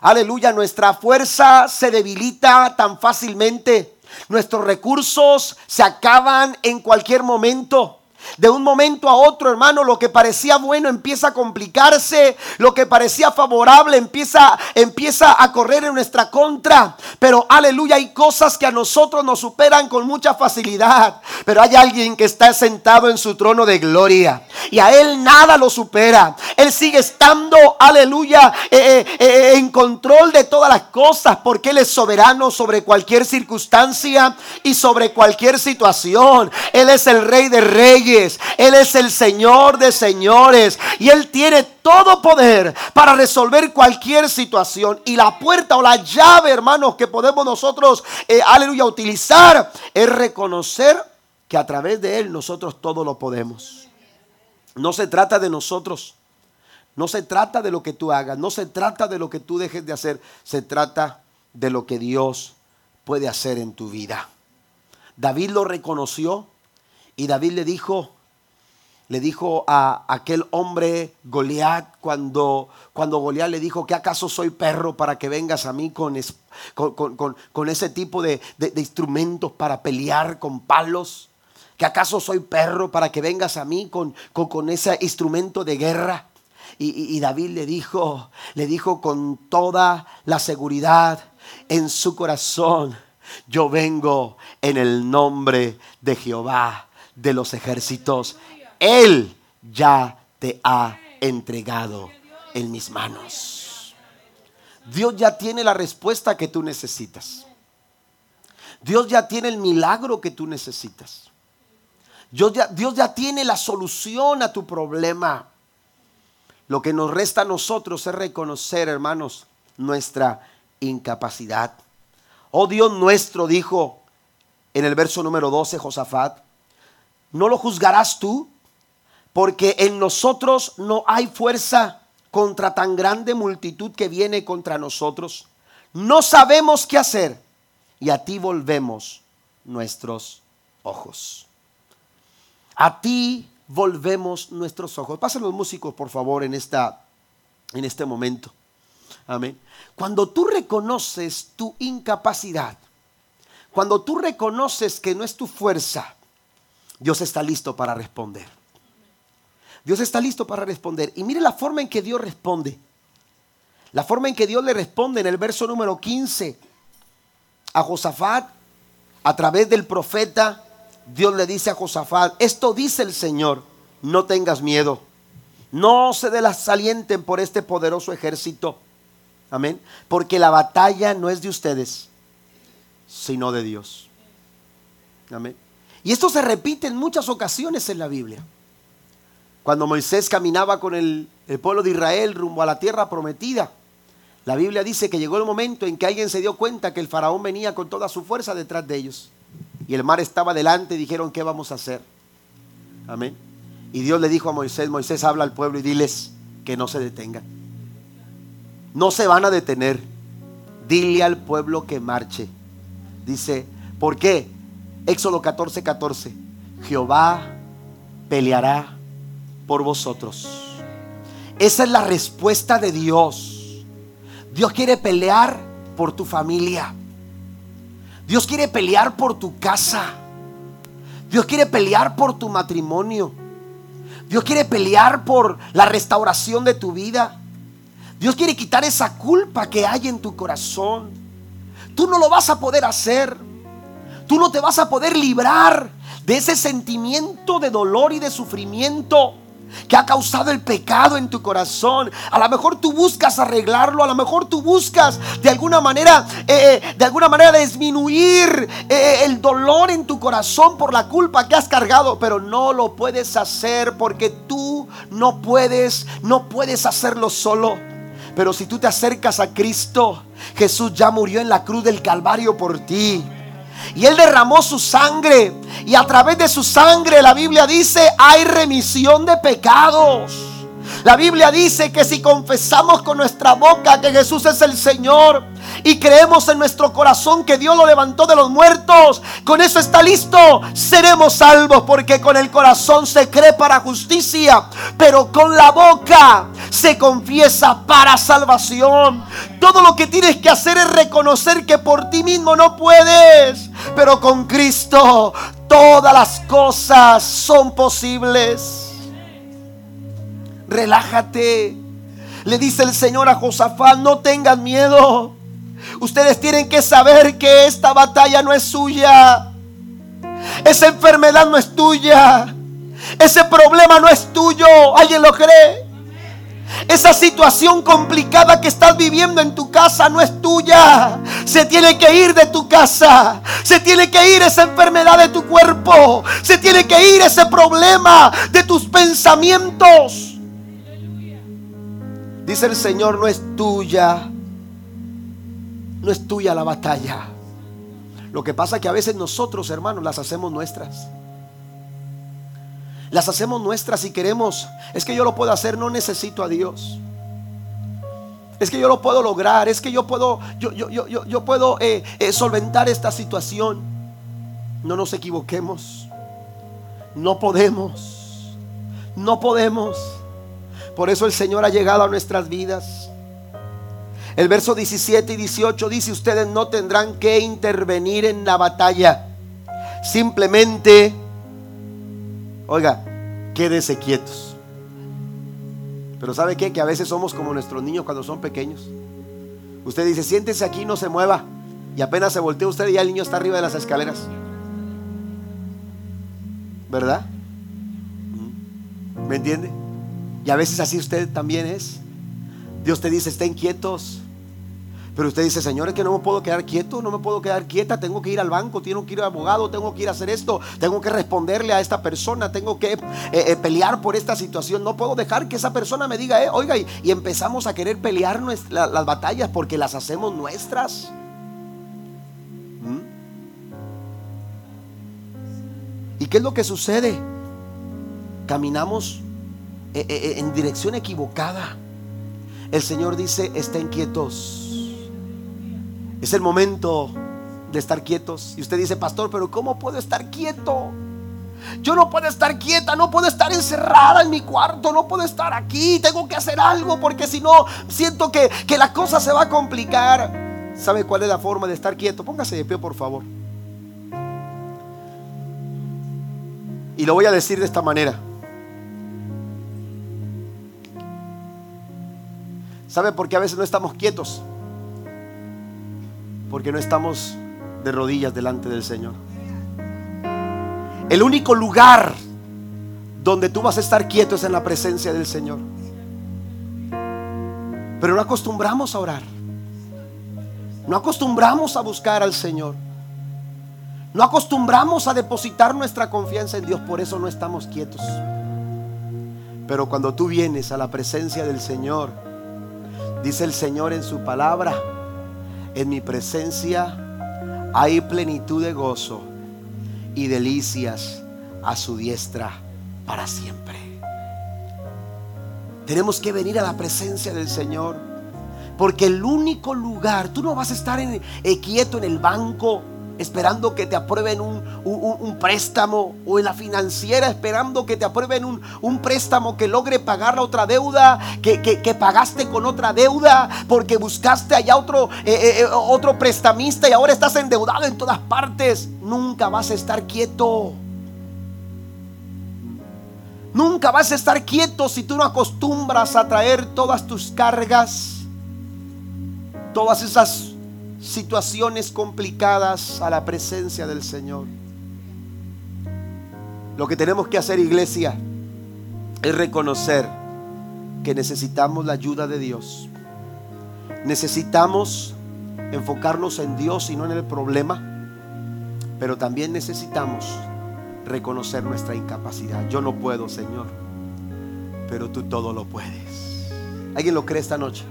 Aleluya, nuestra fuerza se debilita tan fácilmente. Nuestros recursos se acaban en cualquier momento. De un momento a otro, hermano, lo que parecía bueno empieza a complicarse, lo que parecía favorable empieza, empieza a correr en nuestra contra. Pero aleluya, hay cosas que a nosotros nos superan con mucha facilidad. Pero hay alguien que está sentado en su trono de gloria y a él nada lo supera. Él sigue estando, aleluya, eh, eh, eh, en control de todas las cosas porque él es soberano sobre cualquier circunstancia y sobre cualquier situación. Él es el rey de reyes él es el Señor de señores. Y Él tiene todo poder para resolver cualquier situación. Y la puerta o la llave, hermanos, que podemos nosotros, eh, aleluya, utilizar es reconocer que a través de Él nosotros todo lo podemos. No se trata de nosotros. No se trata de lo que tú hagas. No se trata de lo que tú dejes de hacer. Se trata de lo que Dios puede hacer en tu vida. David lo reconoció y David le dijo, le dijo a aquel hombre Goliat cuando, cuando Goliat le dijo, ¿qué acaso soy perro para que vengas a mí con, con, ese tipo de, instrumentos para pelear con palos? ¿Que acaso soy perro para que vengas a mí con, con, ese instrumento de guerra? Y, David le dijo, le dijo con toda la seguridad en su corazón, yo vengo en el nombre de Jehová de los ejércitos. Él ya te ha entregado en mis manos. Dios ya tiene la respuesta que tú necesitas. Dios ya tiene el milagro que tú necesitas. Dios ya, Dios ya tiene la solución a tu problema. Lo que nos resta a nosotros es reconocer, hermanos, nuestra incapacidad. Oh Dios nuestro, dijo en el verso número 12 Josafat, ¿no lo juzgarás tú? Porque en nosotros no hay fuerza contra tan grande multitud que viene contra nosotros. No sabemos qué hacer y a ti volvemos nuestros ojos. A ti volvemos nuestros ojos. Pasen los músicos, por favor, en, esta, en este momento. Amén. Cuando tú reconoces tu incapacidad, cuando tú reconoces que no es tu fuerza, Dios está listo para responder. Dios está listo para responder. Y mire la forma en que Dios responde. La forma en que Dios le responde en el verso número 15 a Josafat, a través del profeta, Dios le dice a Josafat, esto dice el Señor, no tengas miedo, no se desalienten por este poderoso ejército. Amén. Porque la batalla no es de ustedes, sino de Dios. Amén. Y esto se repite en muchas ocasiones en la Biblia. Cuando Moisés caminaba con el, pueblo de Israel rumbo a la tierra prometida, la Biblia dice que llegó el momento en que alguien se dio cuenta que el faraón venía con toda su fuerza detrás de ellos. Y el mar estaba delante y dijeron, ¿qué vamos a hacer? Amén. Y Dios le dijo a Moisés, Moisés habla al pueblo y diles que no se detengan. No se van a detener. Dile al pueblo que marche. Dice, ¿por qué? Éxodo 14, 14. Jehová peleará por vosotros. Esa es la respuesta de Dios. Dios quiere pelear por tu familia. Dios quiere pelear por tu casa. Dios quiere pelear por tu matrimonio. Dios quiere pelear por la restauración de tu vida. Dios quiere quitar esa culpa que hay en tu corazón. Tú no lo vas a poder hacer. Tú no te vas a poder librar de ese sentimiento de dolor y de sufrimiento que ha causado el pecado en tu corazón. A lo mejor tú buscas arreglarlo, a lo mejor tú buscas de alguna manera, eh, eh, de alguna manera disminuir eh, el dolor en tu corazón por la culpa que has cargado, pero no lo puedes hacer porque tú no puedes, no puedes hacerlo solo. Pero si tú te acercas a Cristo, Jesús ya murió en la cruz del Calvario por ti. Y Él derramó su sangre. Y a través de su sangre la Biblia dice, hay remisión de pecados. La Biblia dice que si confesamos con nuestra boca que Jesús es el Señor y creemos en nuestro corazón que Dios lo levantó de los muertos, con eso está listo, seremos salvos porque con el corazón se cree para justicia, pero con la boca se confiesa para salvación. Todo lo que tienes que hacer es reconocer que por ti mismo no puedes, pero con Cristo todas las cosas son posibles. Relájate. Le dice el Señor a Josafat, no tengan miedo. Ustedes tienen que saber que esta batalla no es suya. Esa enfermedad no es tuya. Ese problema no es tuyo. ¿Alguien lo cree? Esa situación complicada que estás viviendo en tu casa no es tuya. Se tiene que ir de tu casa. Se tiene que ir esa enfermedad de tu cuerpo. Se tiene que ir ese problema de tus pensamientos. Dice el Señor, no es tuya. No es tuya la batalla. Lo que pasa es que a veces nosotros, hermanos, las hacemos nuestras. Las hacemos nuestras y queremos. Es que yo lo puedo hacer, no necesito a Dios. Es que yo lo puedo lograr, es que yo puedo, yo, yo, yo, yo puedo eh, eh, solventar esta situación. No nos equivoquemos. No podemos. No podemos. Por eso el Señor ha llegado a nuestras vidas. El verso 17 y 18 dice, ustedes no tendrán que intervenir en la batalla. Simplemente Oiga, quédese quietos. Pero ¿sabe qué? Que a veces somos como nuestros niños cuando son pequeños. Usted dice, siéntese aquí, no se mueva. Y apenas se voltea usted y ya el niño está arriba de las escaleras. ¿Verdad? ¿Me entiende? Y a veces así usted también es. Dios te dice, estén quietos. Pero usted dice, Señor, es que no me puedo quedar quieto, no me puedo quedar quieta, tengo que ir al banco, tengo que ir al abogado, tengo que ir a hacer esto, tengo que responderle a esta persona, tengo que eh, eh, pelear por esta situación. No puedo dejar que esa persona me diga, eh, oiga, y, empezamos a querer pelear las batallas porque las hacemos nuestras. ¿Mm? ¿Y qué es lo que sucede? Caminamos en dirección equivocada. El Señor dice, estén quietos es el momento de estar quietos. Y usted dice, pastor, pero ¿cómo puedo estar quieto? Yo no puedo estar quieta, no puedo estar encerrada en mi cuarto, no puedo estar aquí, tengo que hacer algo porque si no, siento que, que la cosa se va a complicar. ¿Sabe cuál es la forma de estar quieto? Póngase de pie, por favor. Y lo voy a decir de esta manera. ¿Sabe por qué a veces no estamos quietos? Porque no estamos de rodillas delante del Señor. El único lugar donde tú vas a estar quieto es en la presencia del Señor. Pero no acostumbramos a orar. No acostumbramos a buscar al Señor. No acostumbramos a depositar nuestra confianza en Dios. Por eso no estamos quietos. Pero cuando tú vienes a la presencia del Señor, dice el Señor en su palabra, en mi presencia hay plenitud de gozo y delicias a su diestra para siempre. Tenemos que venir a la presencia del Señor. Porque el único lugar, tú no vas a estar en, eh, quieto en el banco esperando que te aprueben un, préstamo o en la financiera esperando que te aprueben un, préstamo que logre pagar la otra deuda que, pagaste con otra deuda porque buscaste allá otro, eh, eh, eh, otro prestamista y ahora estás endeudado en todas partes. Nunca vas a estar quieto. Nunca vas a estar quieto si tú no acostumbras a traer todas tus cargas, todas esas situaciones complicadas a la presencia del Señor. Lo que tenemos que hacer, iglesia, es reconocer que necesitamos la ayuda de Dios. Necesitamos enfocarnos en Dios y no en el problema, pero también necesitamos reconocer nuestra incapacidad. Yo no puedo, Señor, pero tú todo lo puedes. ¿Alguien lo cree esta noche?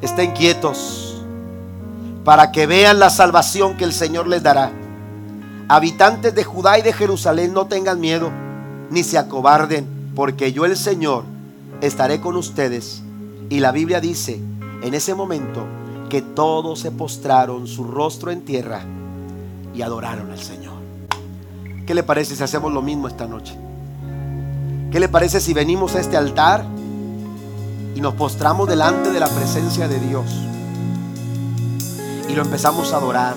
Estén quietos para que vean la salvación que el Señor les dará. Habitantes de Judá y de Jerusalén, no tengan miedo, ni se acobarden, porque yo el Señor estaré con ustedes. Y la Biblia dice, en ese momento, que todos se postraron su rostro en tierra y adoraron al Señor. ¿Qué le parece si hacemos lo mismo esta noche? ¿Qué le parece si venimos a este altar y nos postramos delante de la presencia de Dios y lo empezamos a adorar?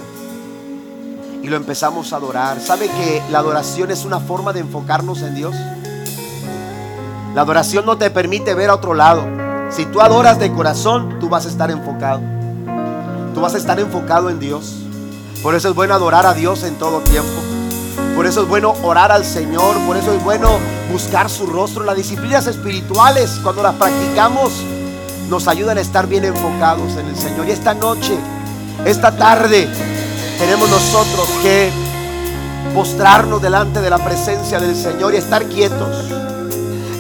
Y lo empezamos a adorar. ¿Sabe que la adoración es una forma de enfocarnos en Dios? La adoración no te permite ver a otro lado. Si tú adoras de corazón, tú vas a estar enfocado. Tú vas a estar enfocado en Dios. Por eso es bueno adorar a Dios en todo tiempo. Por eso es bueno orar al Señor. Por eso es bueno buscar su rostro. Las disciplinas espirituales, cuando las practicamos, nos ayudan a estar bien enfocados en el Señor. Y esta noche, esta tarde, tenemos nosotros que postrarnos delante de la presencia del Señor y estar quietos.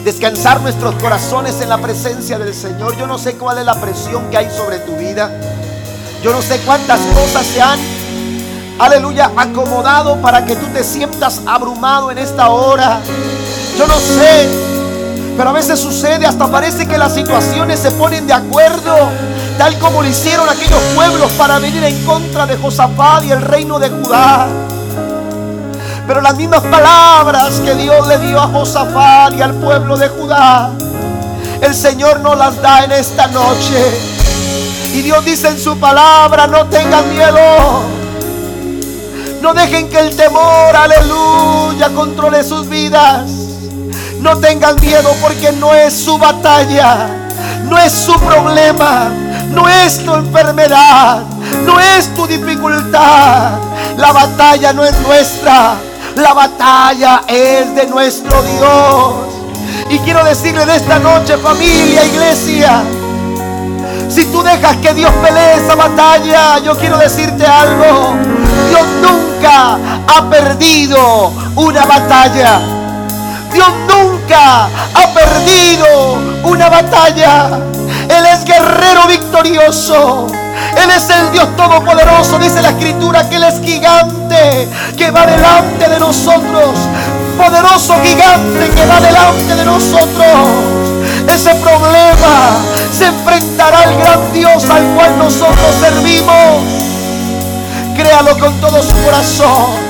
Descansar nuestros corazones en la presencia del Señor. Yo no sé cuál es la presión que hay sobre tu vida. Yo no sé cuántas cosas se han, aleluya, acomodado para que tú te sientas abrumado en esta hora. Yo no sé, pero a veces sucede, hasta parece que las situaciones se ponen de acuerdo, tal como lo hicieron aquellos pueblos para venir en contra de Josafat y el reino de Judá. Pero las mismas palabras que Dios le dio a Josafat y al pueblo de Judá, el Señor nos las da en esta noche. Y Dios dice en su palabra, no tengan miedo. No dejen que el temor, aleluya, controle sus vidas. No tengan miedo porque no es su batalla, no es su problema, no es tu enfermedad, no es tu dificultad. La batalla no es nuestra, la batalla es de nuestro Dios. Y quiero decirle de esta noche, familia, iglesia, si tú dejas que Dios pelee esa batalla, yo quiero decirte algo. Dios nunca ha perdido una batalla. Dios nunca ha perdido una batalla. Él es guerrero victorioso. Él es el Dios todopoderoso. Dice la escritura que Él es gigante, que va delante de nosotros. Poderoso gigante que va delante de nosotros. Ese problema se enfrentará al gran Dios al cual nosotros servimos. Créalo con todo su corazón.